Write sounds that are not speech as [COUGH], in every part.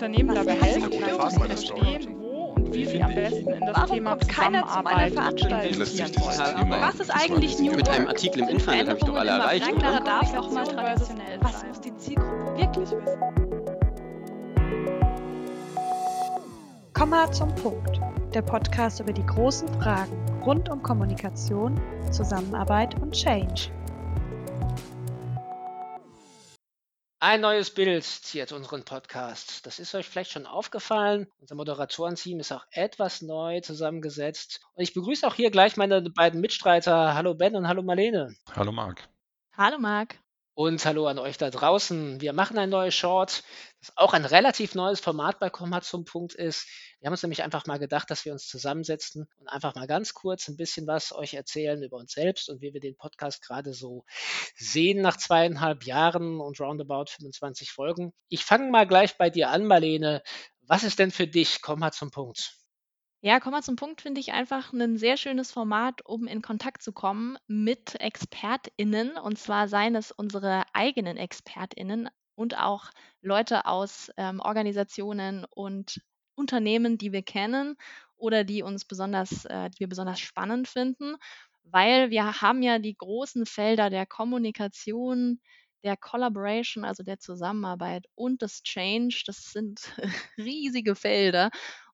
Unternehmen dabei helfen, gute zu verstehen, wo und wie sie am besten in das Warum Thema kommt keiner zu meiner Zusammenarbeit Veranstaltung? investieren wollen. Thema Was ist eigentlich New Mit einem Artikel im Internet habe ich doch alle erreicht, oder? darf auch mal traditionell Was sein. muss die Zielgruppe wirklich wissen? Komma zum Punkt. Der Podcast über die großen Fragen rund um Kommunikation, Zusammenarbeit und Change. Ein neues Bild ziert unseren Podcast. Das ist euch vielleicht schon aufgefallen. Unser Moderatorenteam ist auch etwas neu zusammengesetzt. Und ich begrüße auch hier gleich meine beiden Mitstreiter. Hallo Ben und hallo Marlene. Hallo Marc. Hallo Marc. Und hallo an euch da draußen. Wir machen ein neues Short, das auch ein relativ neues Format bei Komma zum Punkt ist. Wir haben uns nämlich einfach mal gedacht, dass wir uns zusammensetzen und einfach mal ganz kurz ein bisschen was euch erzählen über uns selbst und wie wir den Podcast gerade so sehen nach zweieinhalb Jahren und roundabout 25 Folgen. Ich fange mal gleich bei dir an, Marlene. Was ist denn für dich? Komma zum Punkt. Ja, komm mal zum Punkt, finde ich einfach ein sehr schönes Format, um in Kontakt zu kommen mit ExpertInnen. Und zwar seien es unsere eigenen ExpertInnen und auch Leute aus ähm, Organisationen und Unternehmen, die wir kennen oder die uns besonders, äh, die wir besonders spannend finden. Weil wir haben ja die großen Felder der Kommunikation, der Collaboration, also der Zusammenarbeit und des Change. Das sind [LAUGHS] riesige Felder.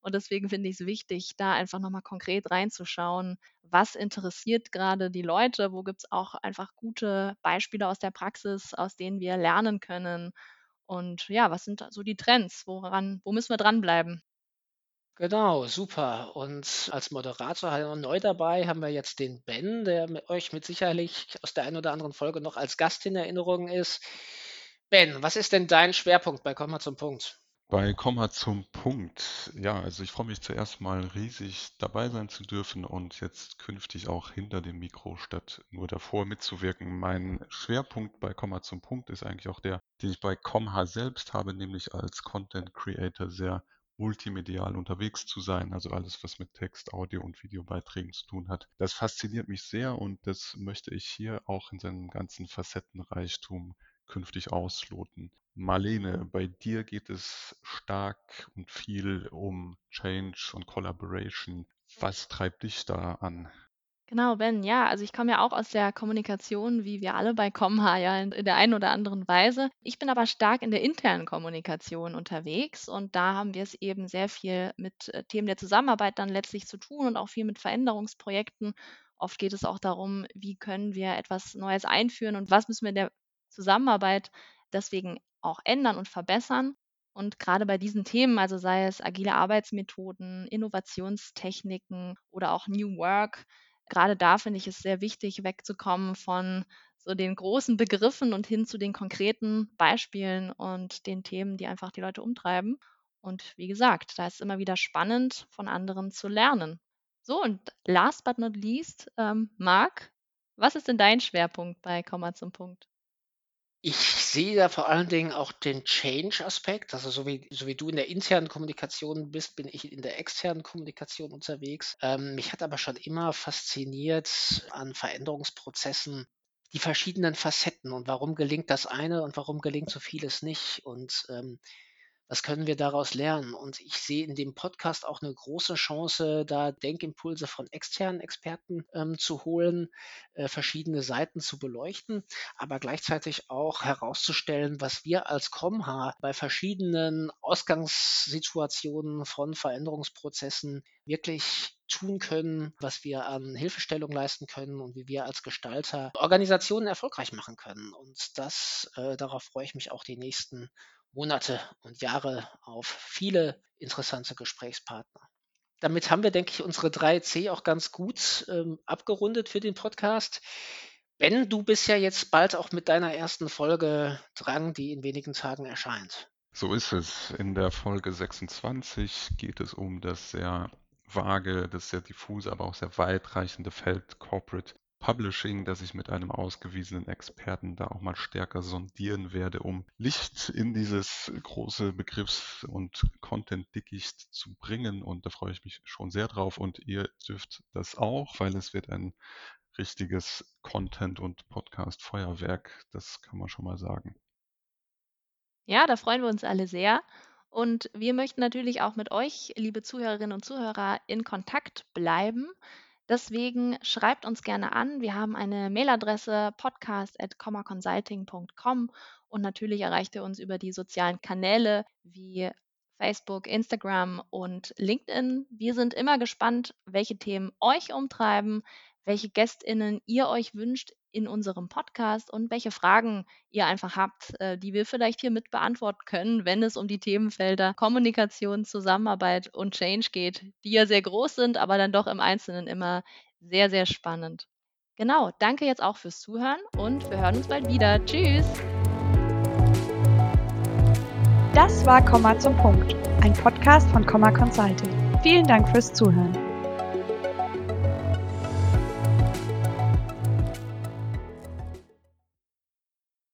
Und deswegen finde ich es wichtig, da einfach nochmal konkret reinzuschauen, was interessiert gerade die Leute, wo gibt es auch einfach gute Beispiele aus der Praxis, aus denen wir lernen können. Und ja, was sind so die Trends? Woran, wo müssen wir dranbleiben? Genau, super. Und als Moderator neu dabei haben wir jetzt den Ben, der mit euch mit sicherlich aus der einen oder anderen Folge noch als Gast in Erinnerung ist. Ben, was ist denn dein Schwerpunkt bei Komma zum Punkt? Bei Komma zum Punkt. Ja, also ich freue mich zuerst mal riesig dabei sein zu dürfen und jetzt künftig auch hinter dem Mikro statt nur davor mitzuwirken. Mein Schwerpunkt bei Komma zum Punkt ist eigentlich auch der, den ich bei Comha selbst habe, nämlich als Content Creator sehr multimedial unterwegs zu sein, also alles, was mit Text, Audio und Videobeiträgen zu tun hat. Das fasziniert mich sehr und das möchte ich hier auch in seinem ganzen Facettenreichtum künftig ausloten. Marlene, bei dir geht es stark und viel um Change und Collaboration. Was treibt dich da an? Genau, Ben, ja, also ich komme ja auch aus der Kommunikation, wie wir alle bei Comha, ja, in, der einen oder anderen Weise. Ich bin aber stark in der internen Kommunikation unterwegs und da haben wir es eben sehr viel mit äh, Themen der Zusammenarbeit dann letztlich zu tun und auch viel mit Veränderungsprojekten. Oft geht es auch darum, wie können wir etwas Neues einführen und was müssen wir in der Zusammenarbeit deswegen auch ändern und verbessern. Und gerade bei diesen Themen, also sei es agile Arbeitsmethoden, Innovationstechniken oder auch New Work, gerade da finde ich es sehr wichtig, wegzukommen von so den großen Begriffen und hin zu den konkreten Beispielen und den Themen, die einfach die Leute umtreiben. Und wie gesagt, da ist immer wieder spannend, von anderen zu lernen. So, und last but not least, ähm, Marc, was ist denn dein Schwerpunkt bei Komma zum Punkt? Ich sehe da vor allen Dingen auch den Change-Aspekt. Also so wie, so wie du in der internen Kommunikation bist, bin ich in der externen Kommunikation unterwegs. Ähm, mich hat aber schon immer fasziniert an Veränderungsprozessen die verschiedenen Facetten und warum gelingt das eine und warum gelingt so vieles nicht. Und ähm, was können wir daraus lernen? Und ich sehe in dem Podcast auch eine große Chance, da Denkimpulse von externen Experten ähm, zu holen, äh, verschiedene Seiten zu beleuchten, aber gleichzeitig auch herauszustellen, was wir als Comha bei verschiedenen Ausgangssituationen von Veränderungsprozessen wirklich tun können, was wir an Hilfestellung leisten können und wie wir als Gestalter Organisationen erfolgreich machen können. Und das, äh, darauf freue ich mich auch die nächsten Monate und Jahre auf viele interessante Gesprächspartner. Damit haben wir, denke ich, unsere 3C auch ganz gut ähm, abgerundet für den Podcast. Ben, du bist ja jetzt bald auch mit deiner ersten Folge dran, die in wenigen Tagen erscheint. So ist es. In der Folge 26 geht es um das sehr vage, das sehr diffuse, aber auch sehr weitreichende Feld Corporate Publishing, dass ich mit einem ausgewiesenen Experten da auch mal stärker sondieren werde, um Licht in dieses große Begriffs- und Content-Dickicht zu bringen. Und da freue ich mich schon sehr drauf. Und ihr dürft das auch, weil es wird ein richtiges Content- und Podcast-Feuerwerk. Das kann man schon mal sagen. Ja, da freuen wir uns alle sehr. Und wir möchten natürlich auch mit euch, liebe Zuhörerinnen und Zuhörer, in Kontakt bleiben. Deswegen schreibt uns gerne an. Wir haben eine Mailadresse podcast.commaconsulting.com und natürlich erreicht ihr uns über die sozialen Kanäle wie Facebook, Instagram und LinkedIn. Wir sind immer gespannt, welche Themen euch umtreiben, welche Gästinnen ihr euch wünscht in unserem Podcast und welche Fragen ihr einfach habt, äh, die wir vielleicht hier mit beantworten können, wenn es um die Themenfelder Kommunikation, Zusammenarbeit und Change geht, die ja sehr groß sind, aber dann doch im Einzelnen immer sehr, sehr spannend. Genau, danke jetzt auch fürs Zuhören und wir hören uns bald wieder. Tschüss! Das war Komma zum Punkt, ein Podcast von Komma Consulting. Vielen Dank fürs Zuhören.